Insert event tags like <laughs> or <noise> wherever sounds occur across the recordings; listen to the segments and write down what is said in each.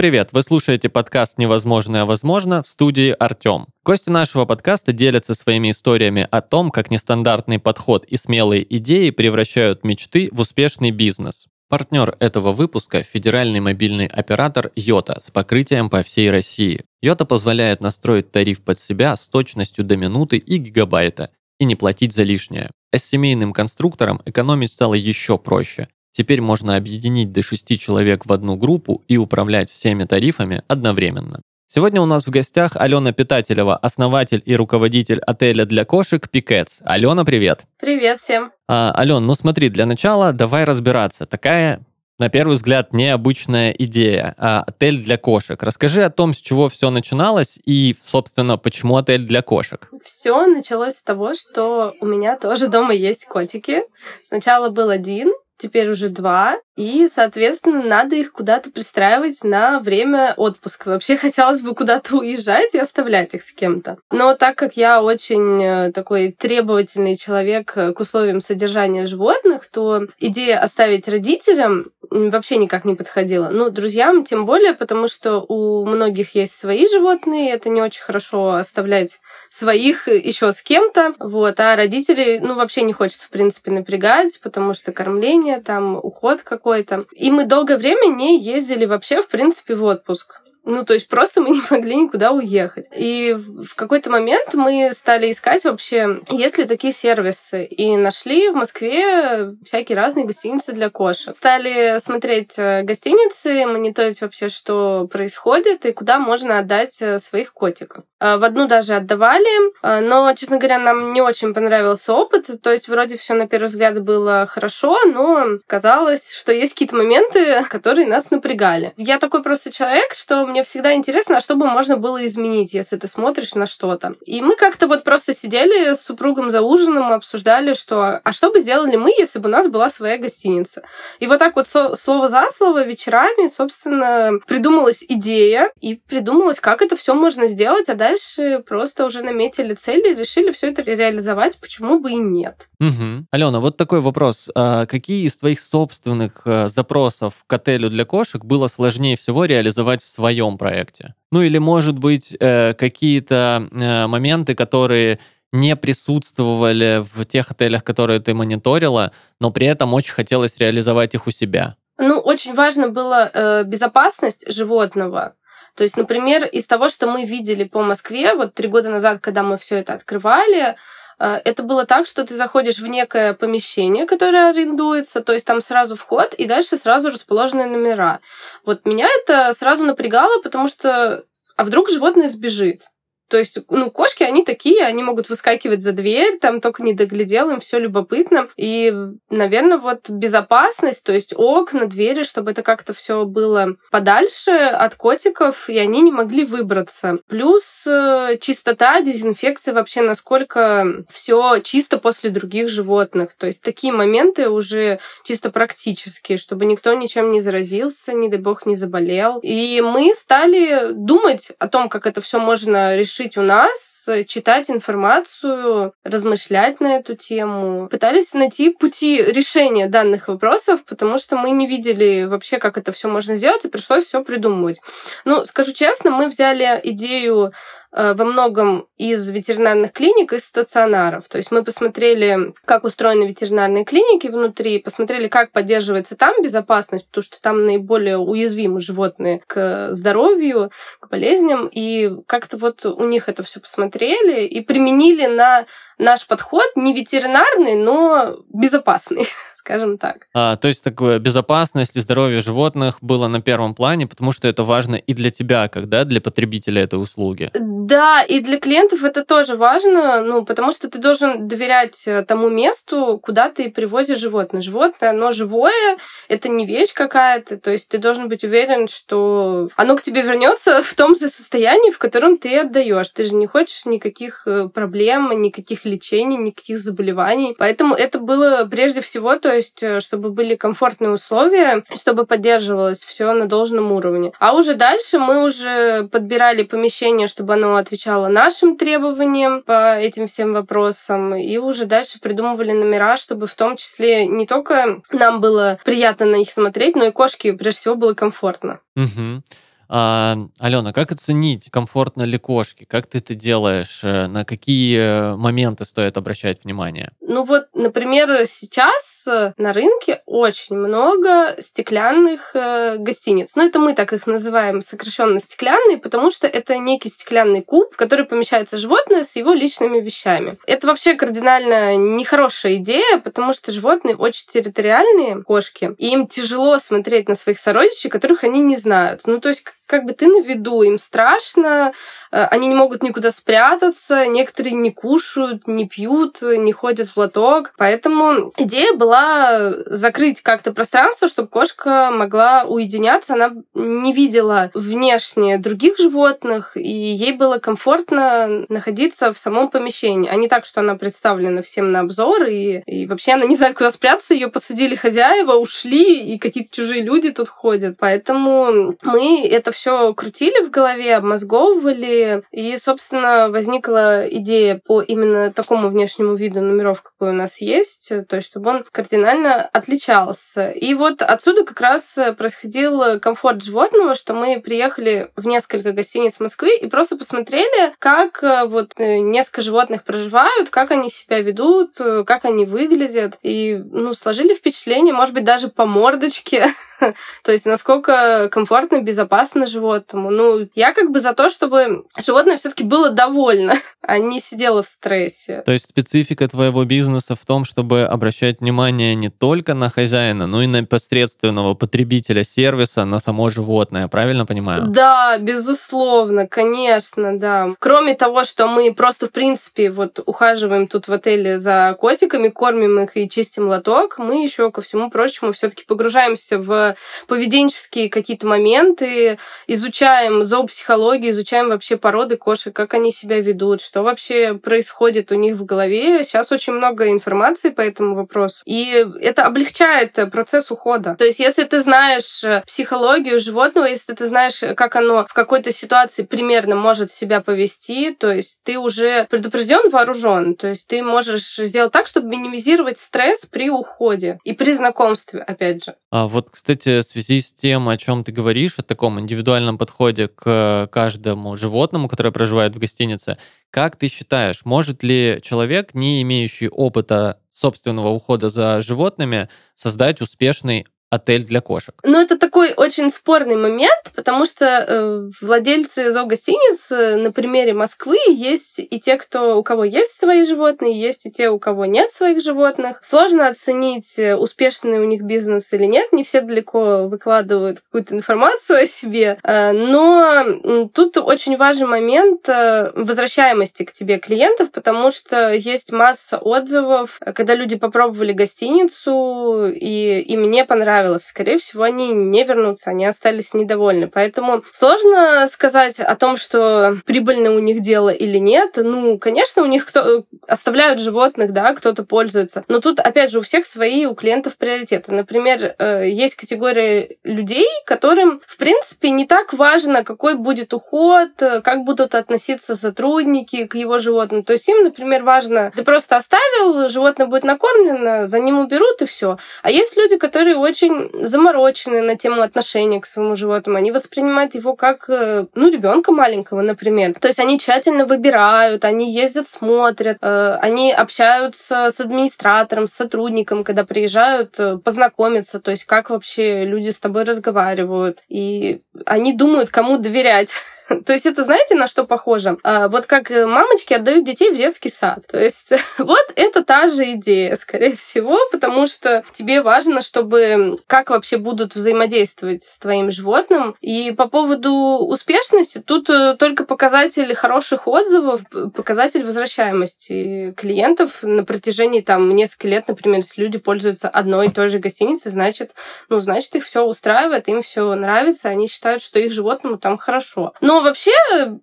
привет! Вы слушаете подкаст «Невозможное возможно» в студии Артем. Гости нашего подкаста делятся своими историями о том, как нестандартный подход и смелые идеи превращают мечты в успешный бизнес. Партнер этого выпуска – федеральный мобильный оператор Йота с покрытием по всей России. Йота позволяет настроить тариф под себя с точностью до минуты и гигабайта и не платить за лишнее. А с семейным конструктором экономить стало еще проще. Теперь можно объединить до 6 человек в одну группу и управлять всеми тарифами одновременно. Сегодня у нас в гостях Алена Питателева, основатель и руководитель отеля для кошек Пикетс. Алена, привет. Привет всем. А, Ален, ну смотри, для начала давай разбираться. Такая, на первый взгляд, необычная идея. А, отель для кошек. Расскажи о том, с чего все начиналось и, собственно, почему отель для кошек. Все началось с того, что у меня тоже дома есть котики. Сначала был один, теперь уже два, и, соответственно, надо их куда-то пристраивать на время отпуска. Вообще <laughs> хотелось бы куда-то уезжать и оставлять их с кем-то. Но так как я очень э, такой требовательный человек к условиям содержания животных, то идея оставить родителям вообще никак не подходила. Ну, друзьям тем более, потому что у многих есть свои животные, это не очень хорошо оставлять своих еще с кем-то, вот, а родителей, ну, вообще не хочется, в принципе, напрягать, потому что кормление, там, уход какой-то. И мы долгое время не ездили вообще, в принципе, в отпуск. Ну, то есть просто мы <laughs> не могли никуда уехать. И в какой-то момент мы стали искать вообще, есть ли такие сервисы. И нашли в Москве всякие разные гостиницы для кошек. Стали смотреть э, гостиницы, мониторить вообще, что происходит и куда можно отдать э, своих котиков. Э, в одну даже отдавали, но, честно говоря, нам не очень понравился опыт. То есть вроде все на первый взгляд было хорошо, но казалось, что есть какие-то моменты, <laughs> которые нас напрягали. Я такой просто человек, что мне всегда интересно, а что бы можно было изменить, если ты смотришь на что-то. И мы как-то вот просто сидели с супругом за ужином, обсуждали, что а что бы сделали мы, если бы у нас была своя гостиница. И вот так вот слово за слово вечерами, собственно, придумалась идея и придумалось, как это все можно сделать, а дальше просто уже наметили цели, решили все это реализовать, почему бы и нет. Угу. Алена, вот такой вопрос. А какие из твоих собственных э, запросов к отелю для кошек было сложнее всего реализовать в своем своем проекте. Ну или, может быть, э, какие-то э, моменты, которые не присутствовали в тех отелях, которые ты мониторила, но при этом очень хотелось реализовать их у себя. Ну, очень важно было э, безопасность животного. То есть, например, из того, что мы видели по Москве, вот три года назад, когда мы все это открывали, это было так, что ты заходишь в некое помещение, которое арендуется, то есть там сразу вход, и дальше сразу расположены номера. Вот меня это сразу напрягало, потому что а вдруг животное сбежит? То есть, ну, кошки, они такие, они могут выскакивать за дверь, там только не доглядел, им все любопытно. И, наверное, вот безопасность, то есть окна, двери, чтобы это как-то все было подальше от котиков, и они не могли выбраться. Плюс э, чистота, дезинфекция вообще, насколько все чисто после других животных. То есть такие моменты уже чисто практические, чтобы никто ничем не заразился, не дай бог не заболел. И мы стали думать о том, как это все можно решить решить у нас, читать информацию, размышлять на эту тему. Пытались найти пути решения данных вопросов, потому что мы не видели вообще, как это все можно сделать, и пришлось все придумывать. Ну, скажу честно, мы взяли идею Э, во многом из ветеринарных клиник, из стационаров. То есть мы посмотрели, как устроены ветеринарные клиники внутри, посмотрели, как поддерживается там безопасность, потому что там наиболее уязвимы животные к здоровью, к болезням, и как-то вот у них это все посмотрели и применили на наш подход не ветеринарный, но безопасный <laughs> скажем так. А, то есть такое безопасность и здоровье животных было на первом плане, потому что это важно и для тебя, когда для потребителя этой услуги. Да, и для клиентов это тоже важно, ну, потому что ты должен доверять э, тому месту, куда ты привозишь животное. Животное, оно живое, это не вещь какая-то, то есть ты должен быть уверен, что оно к тебе вернется <laughs> в том же состоянии, в котором ты отдаешь. Ты же не хочешь никаких э, проблем, никаких лечений, никаких заболеваний. Поэтому это было прежде всего то, то есть э, чтобы были комфортные условия, чтобы поддерживалось все на должном уровне. А уже дальше мы уже подбирали помещение, чтобы оно отвечало нашим требованиям по этим всем вопросам, и уже дальше придумывали номера, чтобы в том числе не только нам было приятно на них смотреть, но и кошке прежде всего было комфортно. Угу. А, Алена, как оценить, комфортно ли кошки? Как ты это делаешь? Э, на какие моменты стоит обращать внимание? Ну вот, например, сейчас э, на рынке очень много стеклянных э, гостиниц. Ну это мы так их называем сокращенно стеклянные, потому что это некий стеклянный куб, в который помещается животное с его личными вещами. Это вообще кардинально нехорошая идея, потому что животные очень территориальные, кошки, и им тяжело смотреть на своих сородичей, которых они не знают. Ну то есть как бы ты на виду, им страшно, э, они не могут никуда спрятаться, некоторые не кушают, не пьют, не ходят в лоток. Поэтому идея была закрыть как-то пространство, чтобы кошка могла уединяться. Она не видела внешне других животных, и ей было комфортно находиться в самом помещении, а не так, что она представлена всем на обзор, и, и вообще она не знает, куда спрятаться, ее посадили хозяева, ушли, и какие-то чужие люди тут ходят. Поэтому мы это все крутили в голове, обмозговывали, и, собственно, возникла идея по именно такому внешнему виду номеров, какой у нас есть, то есть чтобы он кардинально отличался. И вот отсюда как раз происходил комфорт животного, что мы приехали в несколько гостиниц Москвы и просто посмотрели, как э, вот э, несколько животных проживают, как они себя ведут, э, как они выглядят, и, ну, сложили впечатление, может быть, даже по мордочке, <laughs> <laughs> то есть насколько комфортно, безопасно животному. Ну, я как бы за то, чтобы животное все-таки было довольно, <laughs> а не сидело в стрессе. То есть специфика твоего бизнеса в том, чтобы обращать внимание не только на хозяина, но и на непосредственного потребителя сервиса, на само животное, правильно понимаю? Да, безусловно, конечно, да. Кроме того, что мы просто, в принципе, вот ухаживаем тут в отеле за котиками, кормим их и чистим лоток, мы еще ко всему прочему все-таки погружаемся в поведенческие какие-то моменты, изучаем зоопсихологию, изучаем вообще породы кошек, как они себя ведут, что вообще происходит у них в голове. Сейчас очень много информации по этому вопросу. И это облегчает процесс ухода. То есть, если ты знаешь психологию животного, если ты знаешь, как оно в какой-то ситуации примерно может себя повести, то есть ты уже предупрежден, вооружен. То есть ты можешь сделать так, чтобы минимизировать стресс при уходе и при знакомстве, опять же. А вот, кстати, в связи с тем, о чем ты говоришь, о таком индивидуальном подходе к каждому животному, которое проживает в гостинице, как ты считаешь, может ли человек, не имеющий опыта собственного ухода за животными, создать успешный отель для кошек. Ну, это такой очень спорный момент, потому что э, владельцы зоогостиниц э, на примере Москвы есть и те, кто, у кого есть свои животные, есть и те, у кого нет своих животных. Сложно оценить, э, успешный у них бизнес или нет. Не все далеко выкладывают какую-то информацию о себе. Э, но тут очень важный момент э, возвращаемости к тебе клиентов, потому что есть масса отзывов, когда люди попробовали гостиницу, и им не понравилось понравилось. Скорее всего, они не вернутся, они остались недовольны. Поэтому сложно сказать о том, что прибыльно у них дело или нет. Ну, конечно, у них кто оставляют животных, да, кто-то пользуется. Но тут, опять же, у всех свои, у клиентов приоритеты. Например, э, есть категория людей, которым, в принципе, не так важно, какой будет уход, как будут относиться сотрудники к его животным. То есть им, например, важно, ты просто оставил, животное будет накормлено, за ним уберут и все. А есть люди, которые очень очень заморочены на тему отношения к своему животному. Они воспринимают его как, э, ну, ребенка маленького, например. То есть они тщательно выбирают, они ездят, смотрят, э, они общаются с администратором, с сотрудником, когда приезжают, э, познакомиться, то есть как вообще люди с тобой разговаривают. И они думают, кому доверять. <laughs> То есть это знаете, на что похоже? А, вот как мамочки отдают детей в детский сад. То есть <laughs> вот это та же идея, скорее всего, потому что тебе важно, чтобы как вообще будут взаимодействовать с твоим животным. И по поводу успешности, тут э, только показатель хороших отзывов, показатель возвращаемости клиентов на протяжении там нескольких лет, например, если люди пользуются одной и той же гостиницей, значит, ну, значит, их все устраивает, им все нравится, они считают, что их животному там хорошо. Но вообще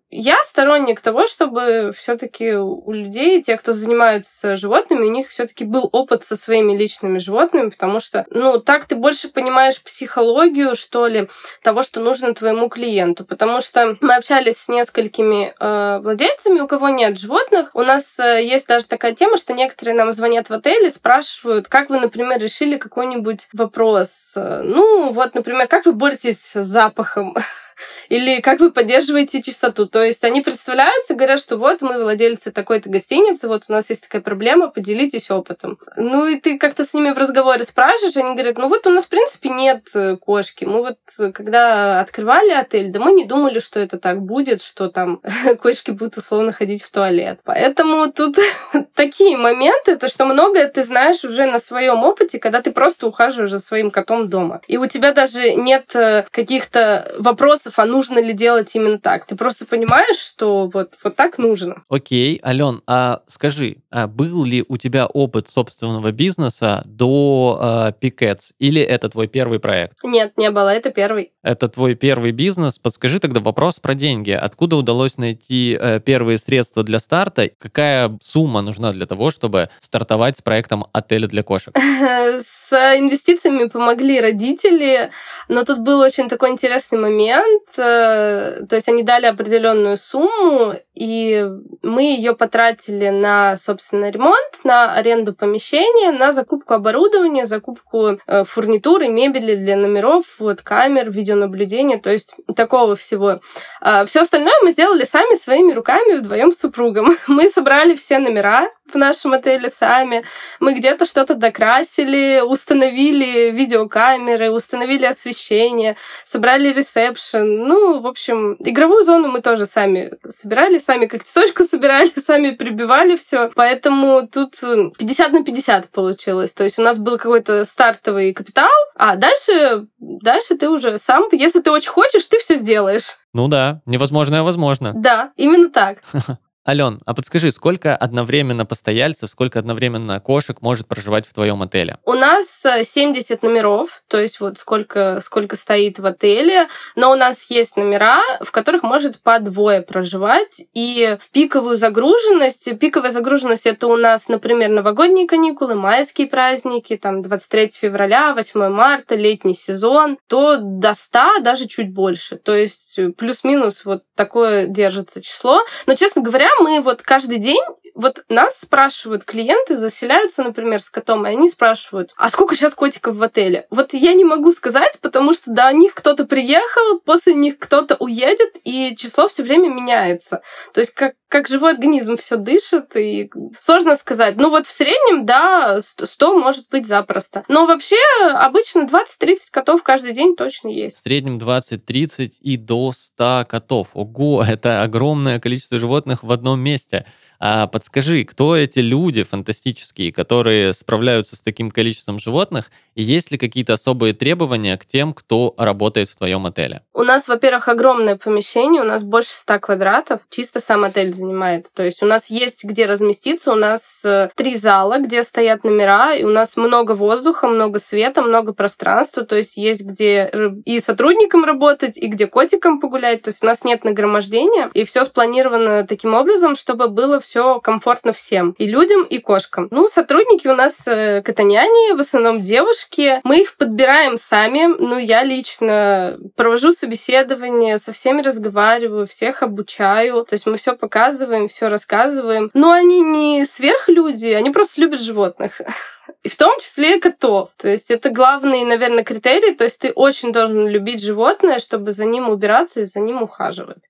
я сторонник того, чтобы все-таки у людей, те, кто занимаются животными, у них все-таки был опыт со своими личными животными, потому что, ну, так ты больше понимаешь психологию, что ли, того, что нужно твоему клиенту. Потому что мы общались с несколькими э, владельцами, у кого нет животных. У нас э, есть даже такая тема, что некоторые нам звонят в отеле, спрашивают, как вы, например, решили какой-нибудь вопрос. Ну, вот, например, как вы боретесь с запахом? <laughs> Или как вы поддерживаете чистоту? То есть они представляются, говорят, что вот мы владельцы такой-то гостиницы, вот у нас есть такая проблема, поделитесь опытом. Ну и ты как-то с ними в разговоре спрашиваешь, они говорят, ну вот у нас в принципе нет э, кошки. Мы вот э, когда открывали отель, да мы не думали, что это так будет, что там <laughs> кошки будут условно ходить в туалет. Поэтому тут <laughs> такие моменты, то что многое ты знаешь уже на своем опыте, когда ты просто ухаживаешь за своим котом дома. И у тебя даже нет э, каких-то вопросов, а нужно ли делать именно так. Ты просто понимаешь, что вот, вот так нужно. Окей, Ален, а скажи, а был ли у тебя опыт собственного бизнеса до э, Пикетс, или это твой первый проект? Нет, не было, это первый. Это твой первый бизнес. Подскажи тогда вопрос про деньги. Откуда удалось найти э, первые средства для старта? Какая сумма нужна для того, чтобы стартовать с проектом отеля для кошек? <laughs> С инвестициями помогли родители, но тут был очень такой интересный момент. Э, то есть они дали определенную сумму, и мы ее потратили на, собственно, ремонт, на аренду помещения, на закупку оборудования, закупку э, фурнитуры, мебели для номеров, вот камер, видеонаблюдения, то есть такого всего. А все остальное мы сделали сами своими руками вдвоем с супругом. <laughs> Мы собрали все номера, в нашем отеле сами. Мы где-то что-то докрасили, установили видеокамеры, установили освещение, собрали ресепшн. Ну, в общем, игровую зону мы тоже сами собирали, сами как цветочку <laughs> собирали, сами прибивали все. Поэтому тут 50 на 50 получилось. То есть у нас был какой-то стартовый капитал, а дальше, дальше ты уже сам, если ты очень хочешь, ты все сделаешь. Ну да, невозможное возможно. Да, именно так. <laughs> Ален, а подскажи, сколько одновременно постояльцев, сколько одновременно кошек может проживать в твоем отеле? У нас 70 э, номеров, то есть вот сколько, сколько стоит в отеле, но у нас есть номера, в которых может по двое проживать, и в пиковую загруженность, пиковая загруженность это у нас, например, новогодние каникулы, майские праздники, там 23 февраля, 8 марта, летний сезон, то до 100, даже чуть больше, то есть плюс-минус вот такое держится число, но, честно говоря, мы вот каждый день, вот нас спрашивают клиенты, заселяются, например, с котом, и они спрашивают, а сколько сейчас котиков в отеле? Вот я не могу сказать, потому что до них кто-то приехал, после них кто-то уедет, и число все время меняется. То есть как, как живой организм все дышит, и сложно сказать. Ну вот в среднем, да, 100 может быть запросто. Но вообще обычно 20-30 котов каждый день точно есть. В среднем 20-30 и до 100 котов. Ого, это огромное количество животных в одном месте. А подскажи, кто эти люди фантастические, которые справляются с таким количеством животных, и есть ли какие-то особые требования к тем, кто работает в твоем отеле? У нас, во-первых, огромное помещение, у нас больше 100 квадратов, чисто сам отель занимает. То есть у нас есть где разместиться, у нас э, три зала, где стоят номера, и у нас много воздуха, много света, много пространства, то есть есть где и сотрудникам работать, и где котикам погулять, то есть у нас нет нагромождения, и все спланировано таким образом, чтобы было все комфортно всем, и людям, и кошкам. Ну, сотрудники у нас э, катаняне, в основном девушки. Мы их подбираем сами. Ну, я лично провожу собеседование, со всеми разговариваю, всех обучаю. То есть мы все показываем, все рассказываем. Но они не сверхлюди, они просто любят животных. <laughs> И в том числе котов. То есть это главный, наверное, критерий. То есть ты очень должен любить животное, чтобы за ним убираться и за ним ухаживать.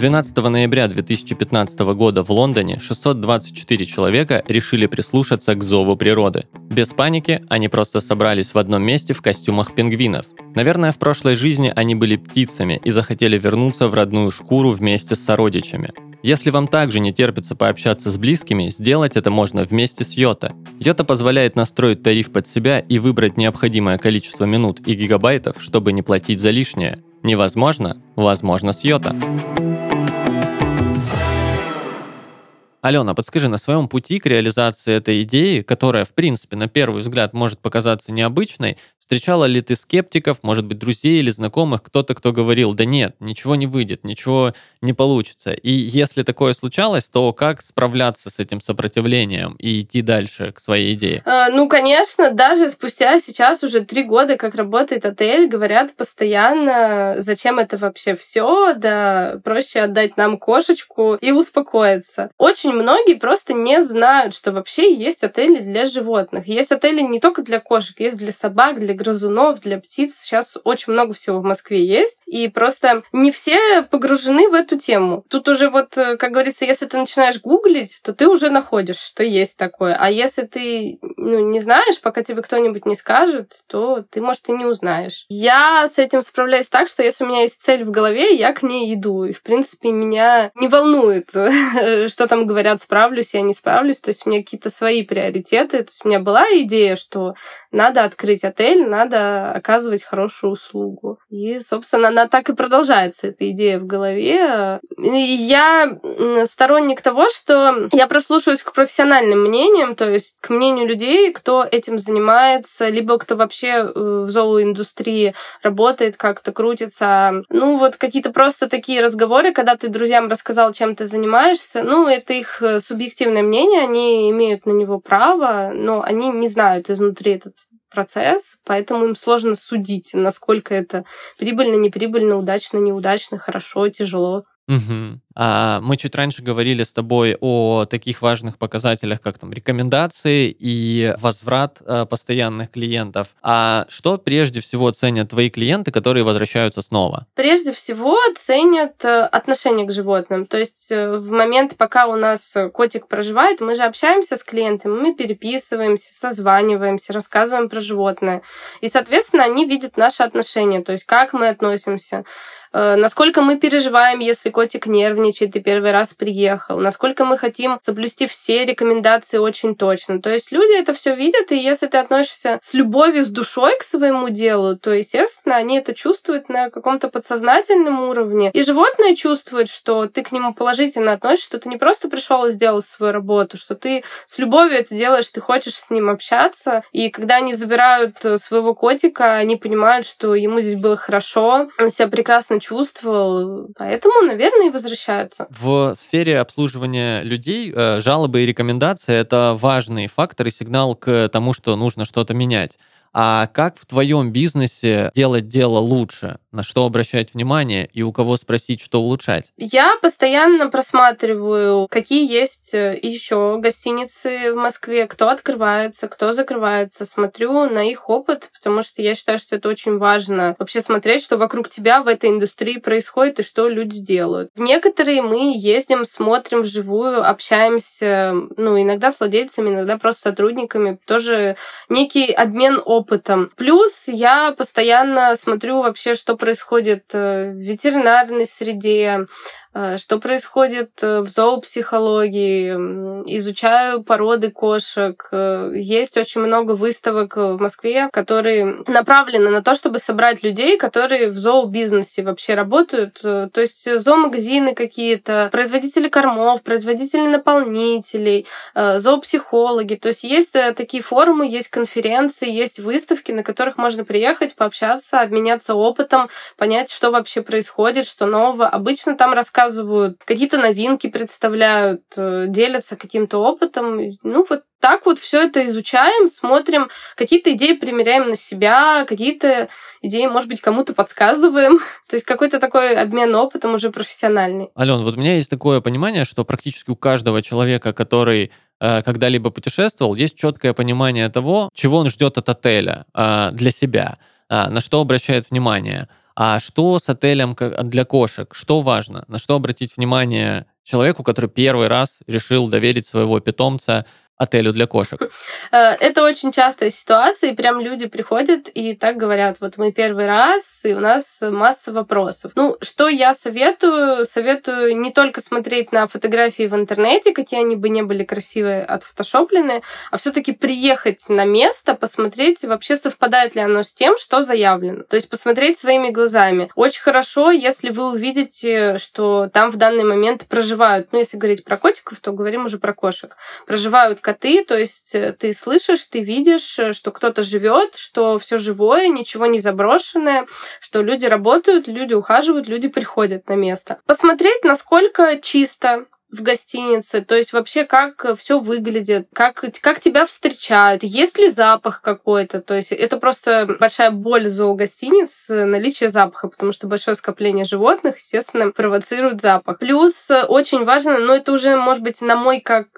12 ноября 2015 года в Лондоне 624 человека решили прислушаться к зову природы. Без паники они просто собрались в одном месте в костюмах пингвинов. Наверное, в прошлой жизни они были птицами и захотели вернуться в родную шкуру вместе с сородичами. Если вам также не терпится пообщаться с близкими, сделать это можно вместе с Йота. Йота позволяет настроить тариф под себя и выбрать необходимое количество минут и гигабайтов, чтобы не платить за лишнее. Невозможно? Возможно с Йота. Алена, подскажи, на своем пути к реализации этой идеи, которая, в принципе, на первый взгляд может показаться необычной, Встречала ли ты скептиков, может быть, друзей или знакомых, кто-то, кто говорил, да нет, ничего не выйдет, ничего не получится. И если такое случалось, то как справляться с этим сопротивлением и идти дальше к своей идее? А, ну, конечно, даже спустя сейчас уже три года, как работает отель, говорят постоянно, зачем это вообще все, да проще отдать нам кошечку и успокоиться. Очень многие просто не знают, что вообще есть отели для животных. Есть отели не только для кошек, есть для собак, для грызунов, для птиц. Сейчас очень много всего в Москве есть. И просто не все погружены в эту тему. Тут уже вот, э, как говорится, если ты начинаешь гуглить, то ты уже находишь, что есть такое. А если ты ну, не знаешь, пока тебе кто-нибудь не скажет, то ты, может, и не узнаешь. Я с этим справляюсь так, что если у меня есть цель в голове, я к ней иду. И, в принципе, меня не волнует, <laughs> что там говорят, справлюсь я не справлюсь. То есть у меня какие-то свои приоритеты. То есть у меня была идея, что надо открыть отель, надо оказывать хорошую услугу. И, собственно, она так и продолжается, эта идея в голове. И я сторонник того, что я прослушиваюсь к профессиональным мнениям, то есть к мнению людей, кто этим занимается, либо кто вообще э, в зооиндустрии работает, как-то крутится. Ну, вот какие-то просто такие разговоры, когда ты друзьям рассказал, чем ты занимаешься, ну, это их э, субъективное мнение, они имеют на него право, но они не знают изнутри этот процесс, поэтому им сложно судить, насколько это прибыльно, неприбыльно, удачно, неудачно, хорошо, тяжело. Угу. А мы чуть раньше говорили с тобой о таких важных показателях, как там рекомендации и возврат э, постоянных клиентов. А что прежде всего ценят твои клиенты, которые возвращаются снова? Прежде всего ценят э, отношение к животным. То есть э, в момент, пока у нас котик проживает, мы же общаемся с клиентами, мы переписываемся, созваниваемся, рассказываем про животное. И, соответственно, они видят наши отношения, то есть как мы относимся насколько мы переживаем, если котик нервничает и первый раз приехал, насколько мы хотим соблюсти все рекомендации очень точно. То есть люди это все видят, и если ты относишься с любовью, с душой к своему делу, то, естественно, они это чувствуют на каком-то подсознательном уровне. И животное чувствует, что ты к нему положительно относишься, что ты не просто пришел и сделал свою работу, что ты с любовью это делаешь, ты хочешь с ним общаться. И когда они забирают своего котика, они понимают, что ему здесь было хорошо, он себя прекрасно чувствовал, поэтому, наверное, и возвращаются. В сфере обслуживания людей э, жалобы и рекомендации — это важный фактор и сигнал к тому, что нужно что-то менять. А как в твоем бизнесе делать дело лучше? На что обращать внимание и у кого спросить, что улучшать? Я постоянно просматриваю, какие есть э, еще гостиницы в Москве, кто открывается, кто закрывается. Смотрю на их опыт, потому что я считаю, что это очень важно. Вообще смотреть, что вокруг тебя в этой индустрии происходит и что люди делают. Некоторые мы ездим, смотрим вживую, общаемся, ну, иногда с владельцами, иногда просто сотрудниками. Тоже некий обмен опытом опытом. Плюс я постоянно смотрю вообще, что происходит э, в ветеринарной среде, что происходит э, в зоопсихологии, изучаю породы кошек. Э, есть очень много выставок в Москве, которые направлены на то, чтобы собрать людей, которые в зообизнесе вообще работают. То есть зоомагазины какие-то, производители кормов, производители наполнителей, зоопсихологи. То есть есть такие форумы, есть конференции, есть выставки, на которых можно приехать, пообщаться, обменяться опытом, понять, что вообще происходит, что нового. Обычно там рассказывают рассказывают, какие-то новинки представляют, э, делятся каким-то опытом. Ну, вот так вот все это изучаем, смотрим, какие-то идеи примеряем на себя, какие-то идеи, может быть, кому-то подсказываем. <laughs> То есть какой-то такой обмен опытом уже профессиональный. Ален, вот у меня есть такое понимание, что практически у каждого человека, который э, когда-либо путешествовал, есть четкое понимание того, чего он ждет от отеля э, для себя, на что обращает внимание. А что с отелем для кошек? Что важно? На что обратить внимание человеку, который первый раз решил доверить своего питомца отелю для кошек? Э, это очень частая ситуация, и прям люди приходят и так говорят, вот мы первый раз, и у нас масса вопросов. Ну, что я советую? Советую не только смотреть на фотографии в интернете, какие они бы не были красивые, отфотошоплены, а все таки приехать на место, посмотреть, вообще совпадает ли оно с тем, что заявлено. То есть посмотреть своими глазами. Очень хорошо, если вы увидите, что там в данный момент проживают, ну, если говорить про котиков, то говорим уже про кошек, проживают коты, то есть э, ты слышишь, ты видишь, э, что кто-то живет, что все живое, ничего не заброшенное, что люди работают, люди ухаживают, люди приходят на место. Посмотреть, насколько чисто, в гостинице, то есть вообще как все выглядит, как, как тебя встречают, есть ли запах какой-то, то есть это просто большая боль зоогостиниц, наличие запаха, потому что большое скопление животных, естественно, провоцирует запах. Плюс очень важно, но это уже, может быть, на мой как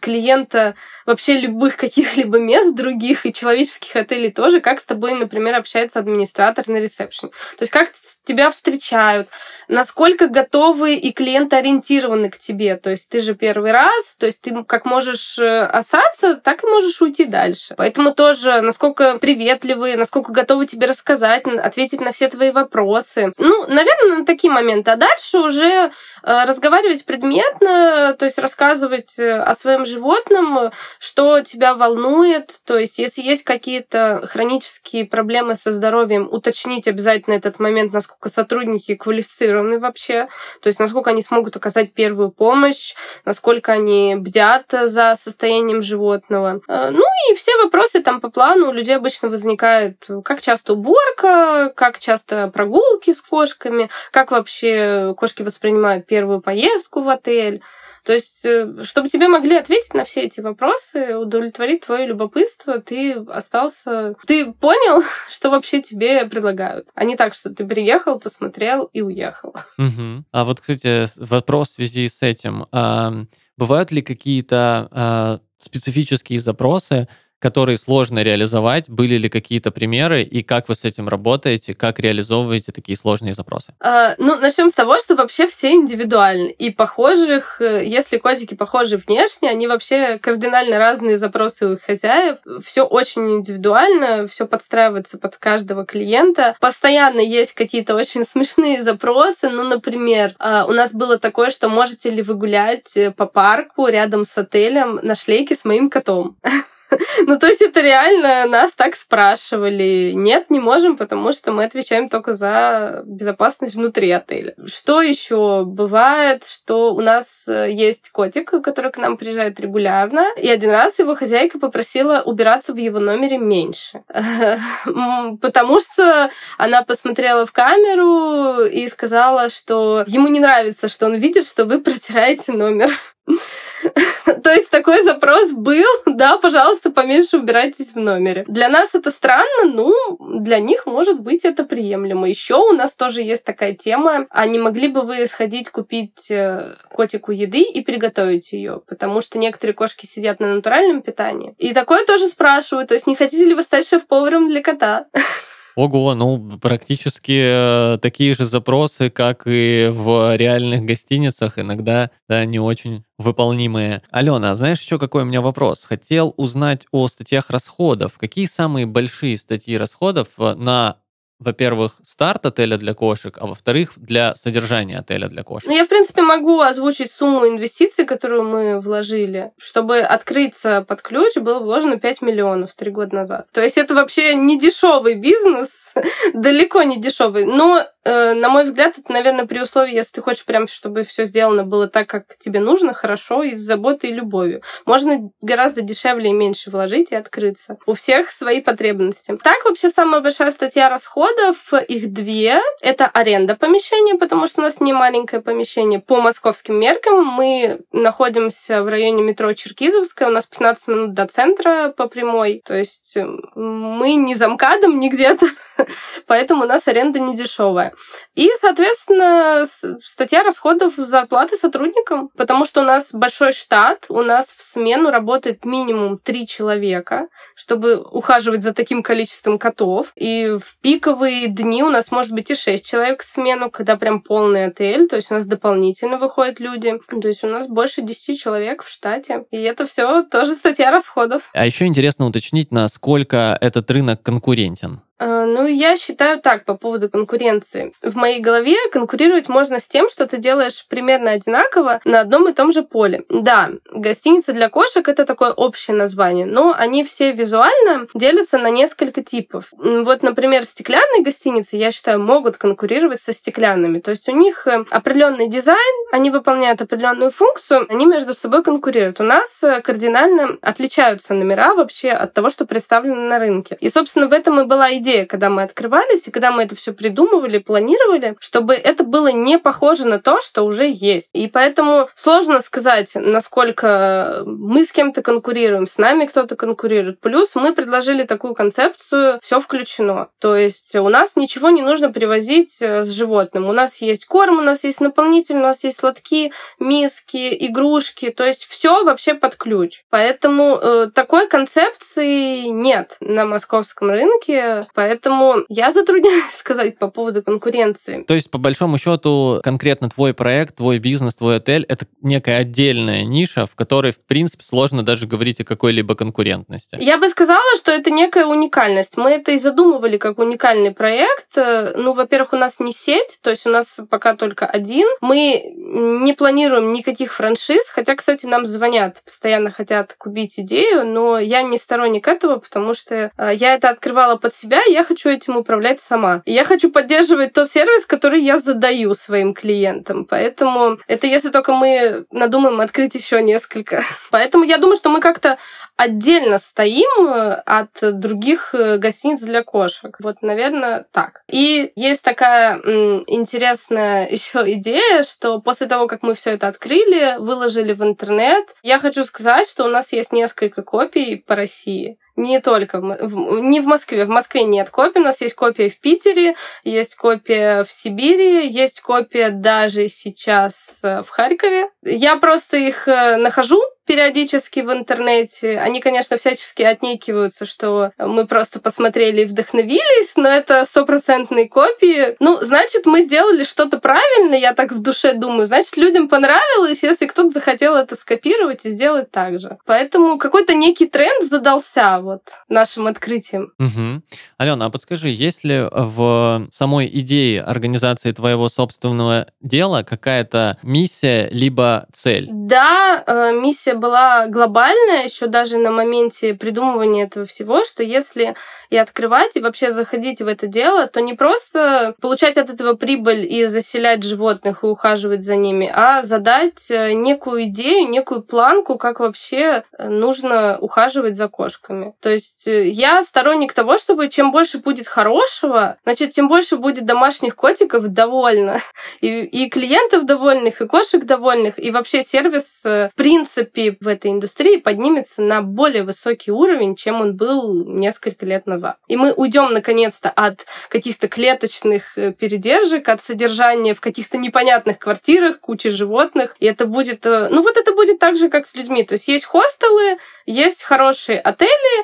клиента вообще любых <laughs> каких-либо мест других и человеческих отелей тоже, как с тобой, например, общается администратор на ресепшене. То есть как тебя встречают, насколько готовы и клиентоориентированы к тебе. То есть ты же первый раз, то есть ты как можешь э, остаться, так и можешь уйти дальше. Поэтому тоже, насколько приветливые, насколько готовы тебе рассказать, ответить на все твои вопросы. Ну, наверное, на такие моменты. А дальше уже э, разговаривать предметно, то есть рассказывать э, о своем животном, что тебя волнует. То есть если есть какие-то хронические проблемы со здоровьем, уточнить обязательно этот момент, насколько сотрудники квалифицированы вообще, то есть насколько они смогут оказать первую первую помощь, насколько они бдят за состоянием животного. Э, ну и все вопросы там по плану у людей обычно возникают, как часто уборка, как часто прогулки с кошками, как вообще кошки воспринимают первую поездку в отель. То есть, э, чтобы тебе могли ответить на все эти вопросы, удовлетворить твое любопытство, ты остался... Ты понял, <laughs> что вообще тебе предлагают. А не так, что ты приехал, посмотрел и уехал. Угу. А вот, кстати, вопрос в связи с этим. А, бывают ли какие-то а, специфические запросы, которые сложно реализовать? Были ли какие-то примеры и как вы с этим работаете, как реализовываете такие сложные запросы? А, ну, начнем с того, что вообще все индивидуальны. И похожих, э, если котики похожи внешне, они вообще кардинально разные запросы у их хозяев. Все очень индивидуально, все подстраивается под каждого клиента. Постоянно есть какие-то очень смешные запросы. Ну, например, а, у нас было такое, что можете ли вы гулять э, по парку рядом с отелем на шлейке с моим котом? <laughs> <laughs> Ну, то есть это реально нас так спрашивали. Нет, не можем, потому что мы отвечаем только за безопасность внутри отеля. Что еще бывает, что у нас э, есть котик, который к нам приезжает регулярно, и один раз его хозяйка попросила убираться в его номере меньше. <laughs> Потому что она посмотрела в камеру и сказала, что ему не нравится, что он видит, что вы протираете номер. <laughs> То есть такой запрос был, <laughs> да, пожалуйста, поменьше убирайтесь в номере. Для нас это странно, ну, для них, может быть, это приемлемо. Еще у нас тоже есть такая тема, а не могли бы вы сходить купить э, котику еды и приготовить ее? Потому что некоторые кошки сидят на натуральном питании. И такое тоже спрашивают, то есть не хотите ли вы стать шеф-поваром для кота? <laughs> Ого, ну практически э, такие же запросы, как и в реальных гостиницах, иногда да, не очень выполнимые. Алена, а знаешь еще какой у меня вопрос? Хотел узнать о статьях расходов. Какие самые большие статьи расходов э, на во-первых, старт отеля для кошек, а во-вторых, для содержания отеля для кошек? Ну, я, в принципе, могу озвучить сумму инвестиций, которую мы вложили. Чтобы открыться под ключ, было вложено 5 миллионов три года назад. То есть это вообще не дешевый бизнес, <laughs> далеко не дешевый. Но Э, на мой взгляд, это, наверное, при условии, если ты хочешь прям, чтобы все сделано было так, как тебе нужно, хорошо, и с заботой и любовью. Можно гораздо дешевле и меньше вложить и открыться. У всех свои потребности. Так, вообще, самая большая статья расходов, их две. Это аренда помещения, потому что у нас не маленькое помещение. По московским меркам мы находимся в районе метро Черкизовская, у нас 15 минут до центра по прямой. То есть мы не замкадом, не где-то, <laughs> <laughs> поэтому у нас аренда не дешевая. И, соответственно, статья расходов за оплаты сотрудникам, потому что у нас большой штат, у нас в смену работает минимум три человека, чтобы ухаживать за таким количеством котов. И в пиковые дни у нас может быть и шесть человек в смену, когда прям полный отель, то есть у нас дополнительно выходят люди. То есть у нас больше десяти человек в штате. И это все тоже статья расходов. А еще интересно уточнить, насколько этот рынок конкурентен. Э, ну, я считаю так по поводу конкуренции. В моей голове конкурировать можно с тем, что ты делаешь примерно одинаково на одном и том же поле. Да, гостиница для кошек — это такое общее название, но они все визуально делятся на несколько типов. Вот, например, стеклянные гостиницы, я считаю, могут конкурировать со стеклянными. То есть у них э, определенный дизайн, они выполняют определенную функцию, они между собой конкурируют. У нас э, кардинально отличаются номера вообще от того, что представлено на рынке. И, собственно, в этом и была идея, когда мы открывались, и когда мы это все придумывали, планировали, чтобы это было не похоже на то, что уже есть. И поэтому сложно сказать, насколько мы с кем-то конкурируем, с нами кто-то конкурирует. Плюс мы предложили такую концепцию «все включено». То есть у нас ничего не нужно привозить э, с животным. У нас есть корм, у нас есть наполнитель, у нас есть лотки, миски, игрушки. То есть все вообще под ключ. Поэтому э, такой концепции нет на московском рынке. Поэтому я затрудняюсь <laughs> сказать по поводу конкуренции. То есть, по большому счету, конкретно твой проект, твой бизнес, твой отель — это некая отдельная ниша, в которой, в принципе, сложно даже говорить о какой-либо конкурентности. Я бы сказала, что это некая уникальность. Мы это и задумывали как уникальный проект. Ну, во-первых, у нас не сеть, то есть у нас пока только один. Мы не планируем никаких франшиз, хотя, кстати, нам звонят, постоянно хотят купить идею, но я не сторонник этого, потому что э, я это открывала под себя, я хочу этим управлять сама. Я хочу поддерживать тот сервис, который я задаю своим клиентам. Поэтому это если только мы надумаем открыть еще несколько. <laughs> Поэтому я думаю, что мы как-то отдельно стоим э, от других э, гостиниц для кошек. Вот, наверное, так. И есть такая м, интересная <laughs> еще идея, что после того, как мы все это открыли, выложили в интернет, я хочу сказать, что у нас есть несколько копий по России. Не только не в Москве. В Москве нет копий. У нас есть копия в Питере, есть копия в Сибири, есть копия даже сейчас э, в Харькове. Я просто их нахожу, периодически в интернете. Они, конечно, всячески отнекиваются, что мы просто посмотрели и вдохновились, но это стопроцентные копии. Ну, значит, мы сделали что-то правильно, я так в душе думаю. Значит, людям понравилось, если кто-то захотел это скопировать и сделать так же. Поэтому какой-то некий тренд задался вот нашим открытием. Угу. Алена, а подскажи, есть ли в самой идее организации твоего собственного дела какая-то миссия либо цель? Да, э, миссия была глобальная еще даже на моменте придумывания этого всего, что если и открывать, и вообще заходить в это дело, то не просто получать от этого прибыль и заселять животных и ухаживать за ними, а задать э, некую идею, некую планку, как вообще э, нужно ухаживать за кошками. То есть э, я сторонник того, чтобы чем больше будет хорошего, значит, тем больше будет домашних котиков довольно. <laughs> И, и клиентов довольных, и кошек довольных, и вообще сервис, в принципе, в этой индустрии поднимется на более высокий уровень, чем он был несколько лет назад. И мы уйдем наконец-то от каких-то клеточных э, передержек, от содержания в каких-то непонятных квартирах, кучи животных. И это будет, э, ну вот это будет так же, как с людьми. То есть есть хостелы, есть хорошие отели,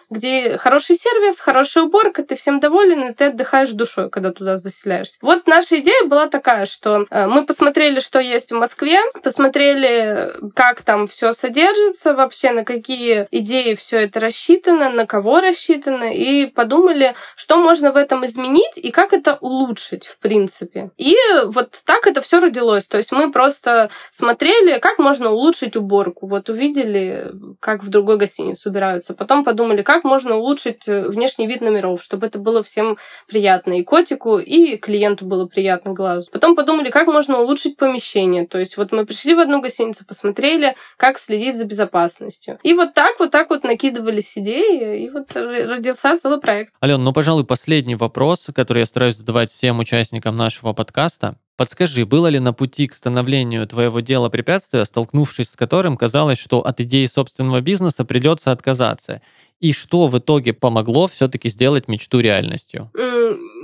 где хороший сервис, хорошая уборка, ты всем доволен, и ты отдыхаешь душой, когда туда заселяешься. Вот наша идея была такая, что э, мы посмотрели, что есть в Москве, посмотрели, как там все содержится вообще, на какие идеи все это рассчитано, на кого рассчитано, и подумали, что можно в этом изменить и как это улучшить, в принципе. И вот так это все родилось. То есть мы просто смотрели, как можно улучшить уборку. Вот увидели, как в другой гостинице убираются. Потом подумали, как можно улучшить внешний вид номеров, чтобы это было всем приятно. И котику, и клиенту было приятно глазу. Потом подумали, как можно улучшить помещение. То есть вот мы пришли в одну гостиницу, посмотрели, как следить за безопасностью. И вот так, вот так вот накидывались идеи, и вот родился целый проект. Ален, ну, пожалуй, последний вопрос, который я стараюсь задавать всем участникам нашего подкаста. Подскажи, было ли на пути к становлению твоего дела препятствия, столкнувшись с которым казалось, что от идеи собственного бизнеса придется отказаться? И что в итоге помогло все-таки сделать мечту реальностью?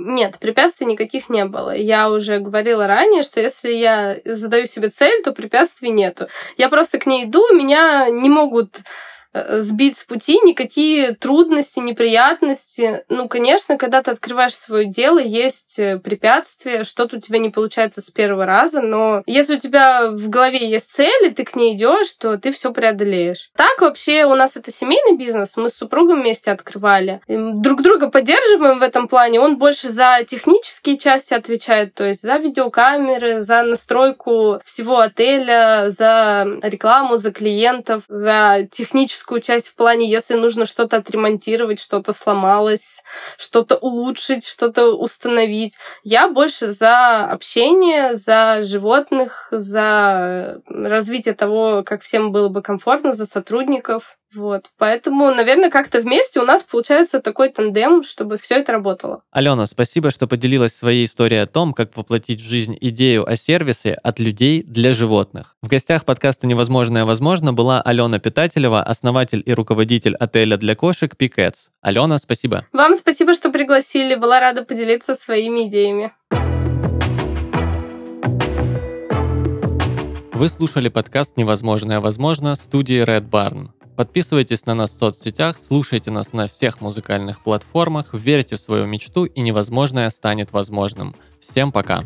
Нет, препятствий никаких не было. Я уже говорила ранее, что если я задаю себе цель, то препятствий нету. Я просто к ней иду, меня не могут сбить с пути, никакие трудности, неприятности. Ну, конечно, когда ты открываешь свое дело, есть э, препятствия, что-то у тебя не получается с первого раза, но если у тебя в голове есть цель, и ты к ней идешь, то ты все преодолеешь. Так вообще у нас это семейный бизнес, мы с супругом вместе открывали. Друг друга поддерживаем в этом плане. Он больше за технические части отвечает, то есть за видеокамеры, за настройку всего отеля, за рекламу, за клиентов, за техническую часть в плане, если нужно что-то отремонтировать, что-то сломалось, что-то улучшить, что-то установить. Я больше за общение, за животных, за развитие того, как всем было бы комфортно, за сотрудников. Вот. Поэтому, наверное, как-то вместе у нас получается такой тандем, чтобы все это работало. Алена, спасибо, что поделилась своей историей о том, как воплотить в жизнь идею о сервисе от людей для животных. В гостях подкаста «Невозможное возможно» была Алена Питателева, основатель и руководитель отеля для кошек Picats. Алена, спасибо. Вам спасибо, что пригласили. Была рада поделиться своими идеями. Вы слушали подкаст «Невозможное возможно» студии Red Barn. Подписывайтесь на нас в соцсетях, слушайте нас на всех музыкальных платформах, верьте в свою мечту и невозможное станет возможным. Всем пока!